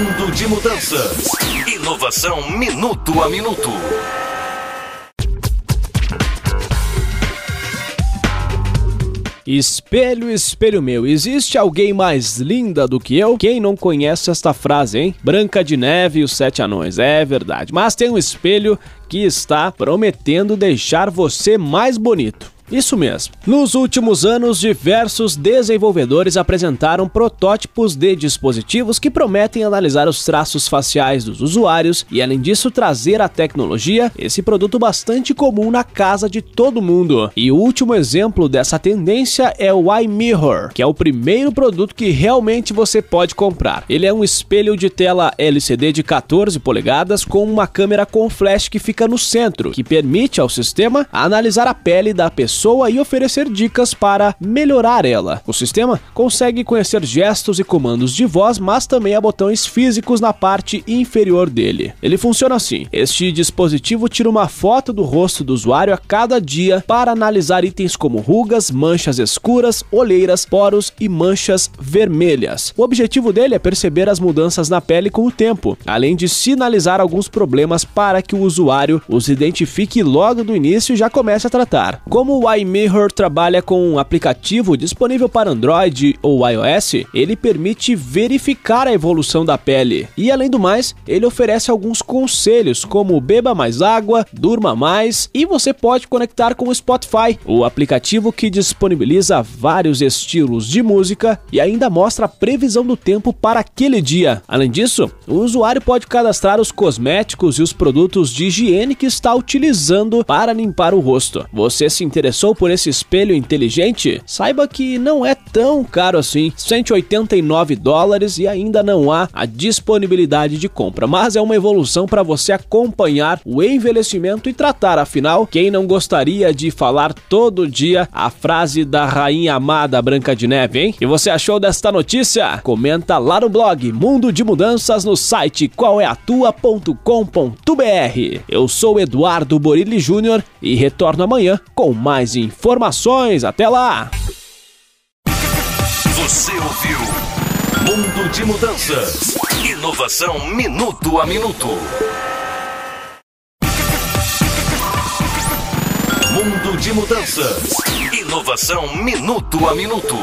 Mundo de mudanças. Inovação minuto a minuto. Espelho, espelho meu, existe alguém mais linda do que eu? Quem não conhece esta frase, hein? Branca de Neve e os Sete Anões, é verdade. Mas tem um espelho que está prometendo deixar você mais bonito. Isso mesmo. Nos últimos anos, diversos desenvolvedores apresentaram protótipos de dispositivos que prometem analisar os traços faciais dos usuários e, além disso, trazer a tecnologia, esse produto bastante comum na casa de todo mundo. E o último exemplo dessa tendência é o iMirror, que é o primeiro produto que realmente você pode comprar. Ele é um espelho de tela LCD de 14 polegadas com uma câmera com flash que fica no centro, que permite ao sistema analisar a pele da pessoa pessoa e oferecer dicas para melhorar ela. O sistema consegue conhecer gestos e comandos de voz, mas também há botões físicos na parte inferior dele. Ele funciona assim: este dispositivo tira uma foto do rosto do usuário a cada dia para analisar itens como rugas, manchas escuras, olheiras, poros e manchas vermelhas. O objetivo dele é perceber as mudanças na pele com o tempo, além de sinalizar alguns problemas para que o usuário os identifique logo do início e já comece a tratar. Como o iMirror trabalha com um aplicativo disponível para Android ou iOS, ele permite verificar a evolução da pele. E além do mais, ele oferece alguns conselhos como beba mais água, durma mais e você pode conectar com o Spotify, o aplicativo que disponibiliza vários estilos de música e ainda mostra a previsão do tempo para aquele dia. Além disso, o usuário pode cadastrar os cosméticos e os produtos de higiene que está utilizando para limpar o rosto. Você se interessou interessou por esse espelho inteligente? Saiba que não é tão caro assim, 189 dólares e ainda não há a disponibilidade de compra, mas é uma evolução para você acompanhar o envelhecimento e tratar, afinal, quem não gostaria de falar todo dia a frase da rainha amada Branca de Neve, hein? E você achou desta notícia? Comenta lá no blog Mundo de Mudanças no site qualeatua.com.br. Eu sou Eduardo Borilli Júnior e retorno amanhã com mais mais informações. Até lá! Você ouviu Mundo de Mudanças. Inovação minuto a minuto. Mundo de Mudanças. Inovação minuto a minuto.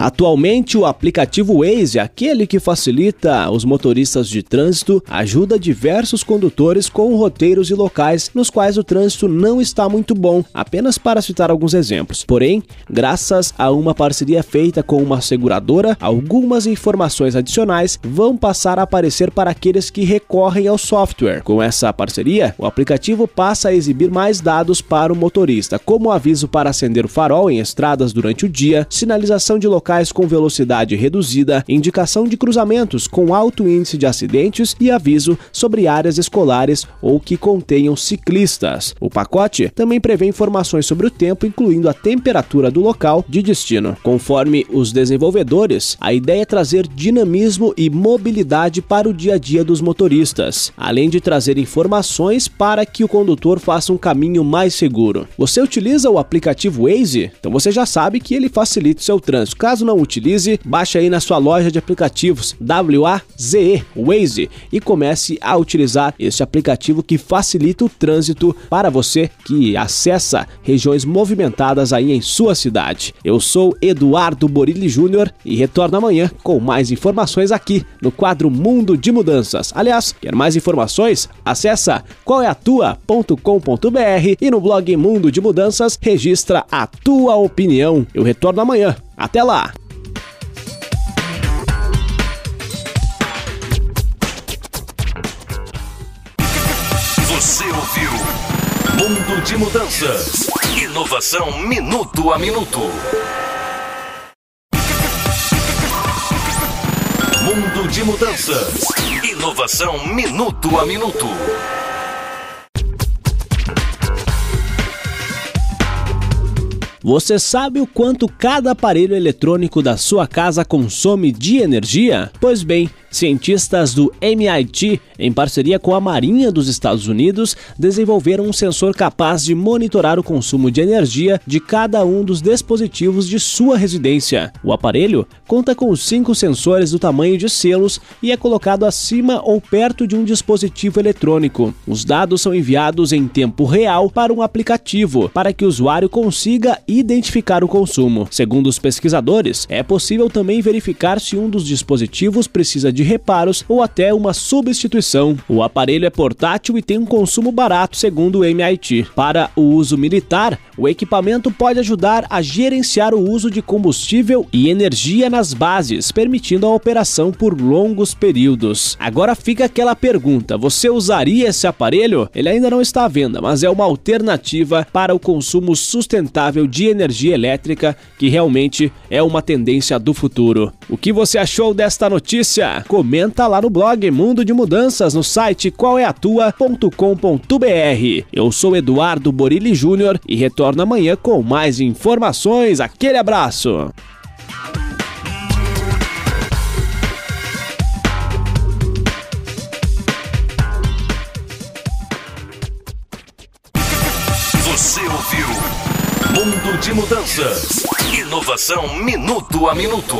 Atualmente, o aplicativo Waze, aquele que facilita os motoristas de trânsito, ajuda diversos condutores com roteiros e locais nos quais o trânsito não está muito bom, apenas para citar alguns exemplos. Porém, graças a uma parceria feita com uma seguradora, algumas informações adicionais vão passar a aparecer para aqueles que recorrem ao software. Com essa parceria, o aplicativo passa a exibir mais dados para o motorista, como aviso para acender o farol em estradas durante o dia, sinalização de locais locais com velocidade reduzida, indicação de cruzamentos com alto índice de acidentes e aviso sobre áreas escolares ou que contenham ciclistas. O pacote também prevê informações sobre o tempo, incluindo a temperatura do local de destino. Conforme os desenvolvedores, a ideia é trazer dinamismo e mobilidade para o dia a dia dos motoristas, além de trazer informações para que o condutor faça um caminho mais seguro. Você utiliza o aplicativo Waze? Então você já sabe que ele facilita o seu trânsito. Caso Caso não utilize, baixe aí na sua loja de aplicativos WAZE Waze e comece a utilizar este aplicativo que facilita o trânsito para você que acessa regiões movimentadas aí em sua cidade. Eu sou Eduardo Borilli Júnior e retorno amanhã com mais informações aqui no quadro Mundo de Mudanças. Aliás, quer mais informações? Acessa qualeatua.com.br e no blog Mundo de Mudanças registra a tua opinião. Eu retorno amanhã. Até lá! Você ouviu Mundo de Mudanças. Inovação minuto a minuto. Mundo de Mudanças. Inovação minuto a minuto. Você sabe o quanto cada aparelho eletrônico da sua casa consome de energia? Pois bem, Cientistas do MIT, em parceria com a Marinha dos Estados Unidos, desenvolveram um sensor capaz de monitorar o consumo de energia de cada um dos dispositivos de sua residência. O aparelho conta com cinco sensores do tamanho de selos e é colocado acima ou perto de um dispositivo eletrônico. Os dados são enviados em tempo real para um aplicativo, para que o usuário consiga identificar o consumo. Segundo os pesquisadores, é possível também verificar se um dos dispositivos precisa de reparos ou até uma substituição. O aparelho é portátil e tem um consumo barato, segundo o MIT. Para o uso militar, o equipamento pode ajudar a gerenciar o uso de combustível e energia nas bases, permitindo a operação por longos períodos. Agora fica aquela pergunta: você usaria esse aparelho? Ele ainda não está à venda, mas é uma alternativa para o consumo sustentável de energia elétrica, que realmente é uma tendência do futuro. O que você achou desta notícia? Comenta lá no blog Mundo de Mudanças no site qualeatua.com.br. Eu sou Eduardo Borilli Júnior e retorno amanhã com mais informações. Aquele abraço! Você ouviu Mundo de Mudanças. Inovação minuto a minuto.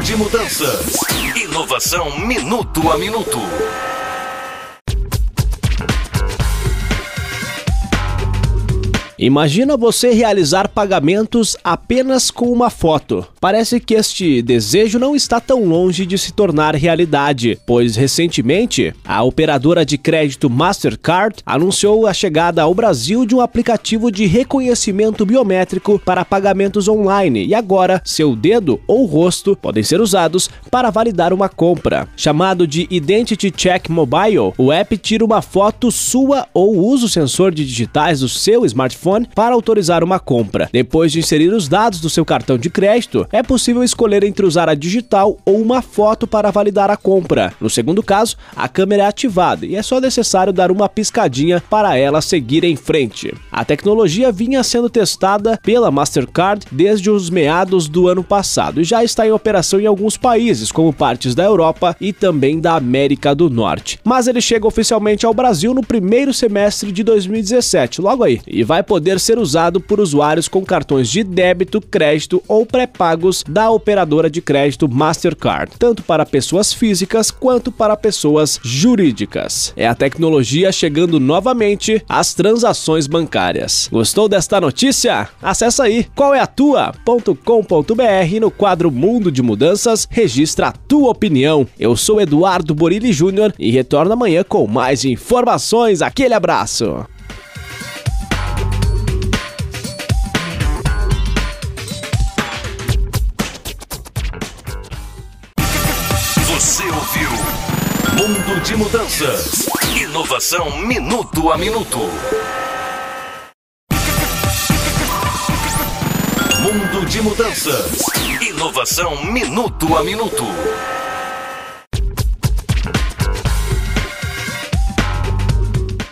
De Mudanças. Inovação minuto a minuto. Imagina você realizar pagamentos apenas com uma foto. Parece que este desejo não está tão longe de se tornar realidade, pois recentemente a operadora de crédito Mastercard anunciou a chegada ao Brasil de um aplicativo de reconhecimento biométrico para pagamentos online e agora seu dedo ou rosto podem ser usados para validar uma compra. Chamado de Identity Check Mobile, o app tira uma foto sua ou usa o sensor de digitais do seu smartphone para autorizar uma compra. Depois de inserir os dados do seu cartão de crédito, é possível escolher entre usar a digital ou uma foto para validar a compra. No segundo caso, a câmera é ativada e é só necessário dar uma piscadinha para ela seguir em frente. A tecnologia vinha sendo testada pela Mastercard desde os meados do ano passado e já está em operação em alguns países, como partes da Europa e também da América do Norte. Mas ele chega oficialmente ao Brasil no primeiro semestre de 2017, logo aí, e vai poder poder ser usado por usuários com cartões de débito, crédito ou pré-pagos da operadora de crédito Mastercard, tanto para pessoas físicas quanto para pessoas jurídicas. É a tecnologia chegando novamente às transações bancárias. Gostou desta notícia? Acesse aí qualeatua.com.br no quadro Mundo de Mudanças, registra a tua opinião. Eu sou Eduardo Borilli Júnior e retorno amanhã com mais informações. Aquele abraço! Mundo de Mudanças. Inovação minuto a minuto. Mundo de Mudanças. Inovação minuto a minuto.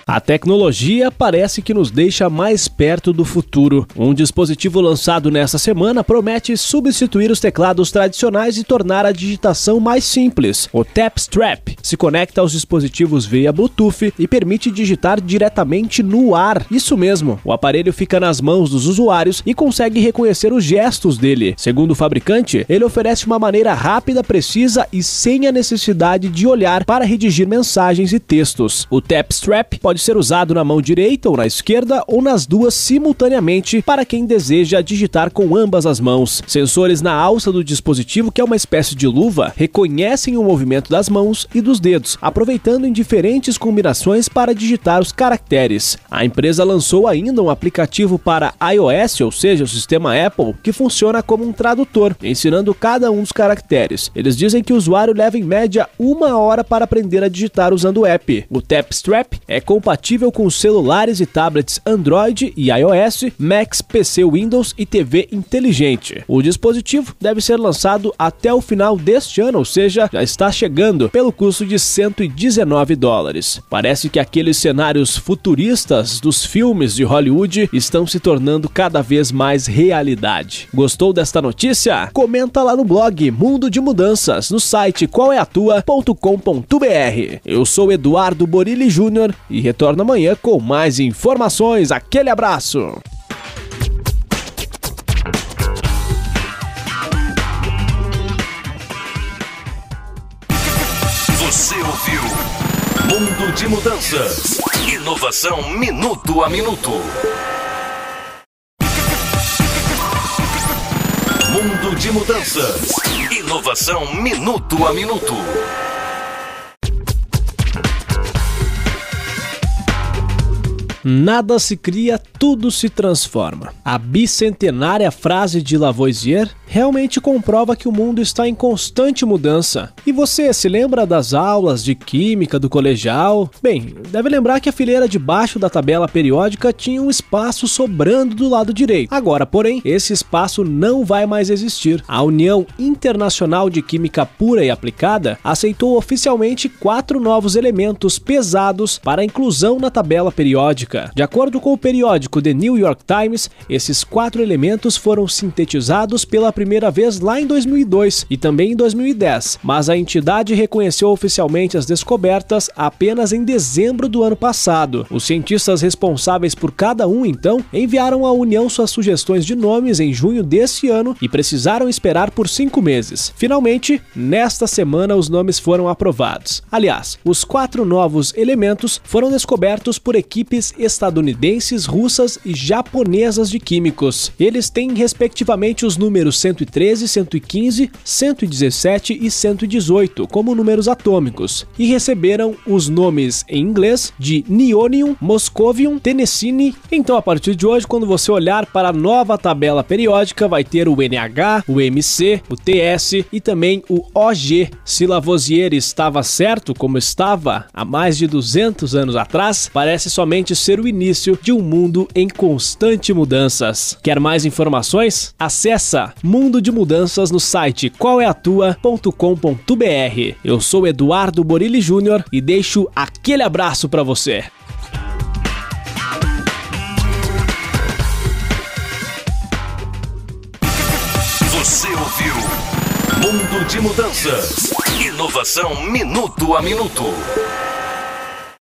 A tecnologia parece que nos deixa mais perto do futuro. Um dispositivo lançado nessa semana promete substituir os teclados tradicionais e tornar a digitação mais simples. O Tap Strap se conecta aos dispositivos via Bluetooth e permite digitar diretamente no ar. Isso mesmo, o aparelho fica nas mãos dos usuários e consegue reconhecer os gestos dele. Segundo o fabricante, ele oferece uma maneira rápida, precisa e sem a necessidade de olhar para redigir mensagens e textos. O Tap Strap pode ser usado na mão direita ou na esquerda ou nas duas simultaneamente para quem deseja digitar com ambas as mãos. Sensores na alça do dispositivo, que é uma espécie de luva, reconhecem o movimento das mãos e dos dedos, aproveitando em diferentes combinações para digitar os caracteres. A empresa lançou ainda um aplicativo para iOS, ou seja, o sistema Apple, que funciona como um tradutor, ensinando cada um dos caracteres. Eles dizem que o usuário leva em média uma hora para aprender a digitar usando o app. O Tap Strap é compatível com celulares e tablets Android e iOS, Macs, PC Windows e TV inteligente. O dispositivo deve ser lançado até o final deste ano, ou seja, já está chegando pelo custo de 119 dólares. Parece que aqueles cenários futuristas dos filmes de Hollywood estão se tornando cada vez mais realidade. Gostou desta notícia? Comenta lá no blog Mundo de Mudanças, no site qualeatua.com.br. Eu sou Eduardo Borilli Júnior e retorno amanhã com mais informações. Aquele abraço! Você ouviu Mundo de Mudanças. Inovação minuto a minuto. Mundo de Mudanças. Inovação minuto a minuto. Nada se cria, tudo se transforma. A bicentenária frase de Lavoisier realmente comprova que o mundo está em constante mudança. E você se lembra das aulas de química do colegial? Bem, deve lembrar que a fileira de baixo da tabela periódica tinha um espaço sobrando do lado direito. Agora, porém, esse espaço não vai mais existir. A União Internacional de Química Pura e Aplicada aceitou oficialmente quatro novos elementos pesados para inclusão na tabela periódica. De acordo com o periódico The New York Times, esses quatro elementos foram sintetizados pela primeira vez lá em 2002 e também em 2010, mas a entidade reconheceu oficialmente as descobertas apenas em dezembro do ano passado. Os cientistas responsáveis por cada um, então, enviaram à União suas sugestões de nomes em junho desse ano e precisaram esperar por cinco meses. Finalmente, nesta semana, os nomes foram aprovados. Aliás, os quatro novos elementos foram descobertos por equipes estadunidenses, russas e japonesas de químicos. Eles têm respectivamente os números 113, 115, 117 e 118 como números atômicos e receberam os nomes em inglês de Nionium, Moscovium, Tennessine. Então, a partir de hoje, quando você olhar para a nova tabela periódica, vai ter o NH, o MC, o TS e também o OG. Se Lavoisier estava certo, como estava há mais de 200 anos atrás, parece somente ser o início de um mundo em constante mudanças. Quer mais informações? Acessa Mundo de Mudanças no site qualeatua.com.br. Eu sou Eduardo Borilli Júnior e deixo aquele abraço para você. Você ouviu Mundo de Mudanças. Inovação minuto a minuto.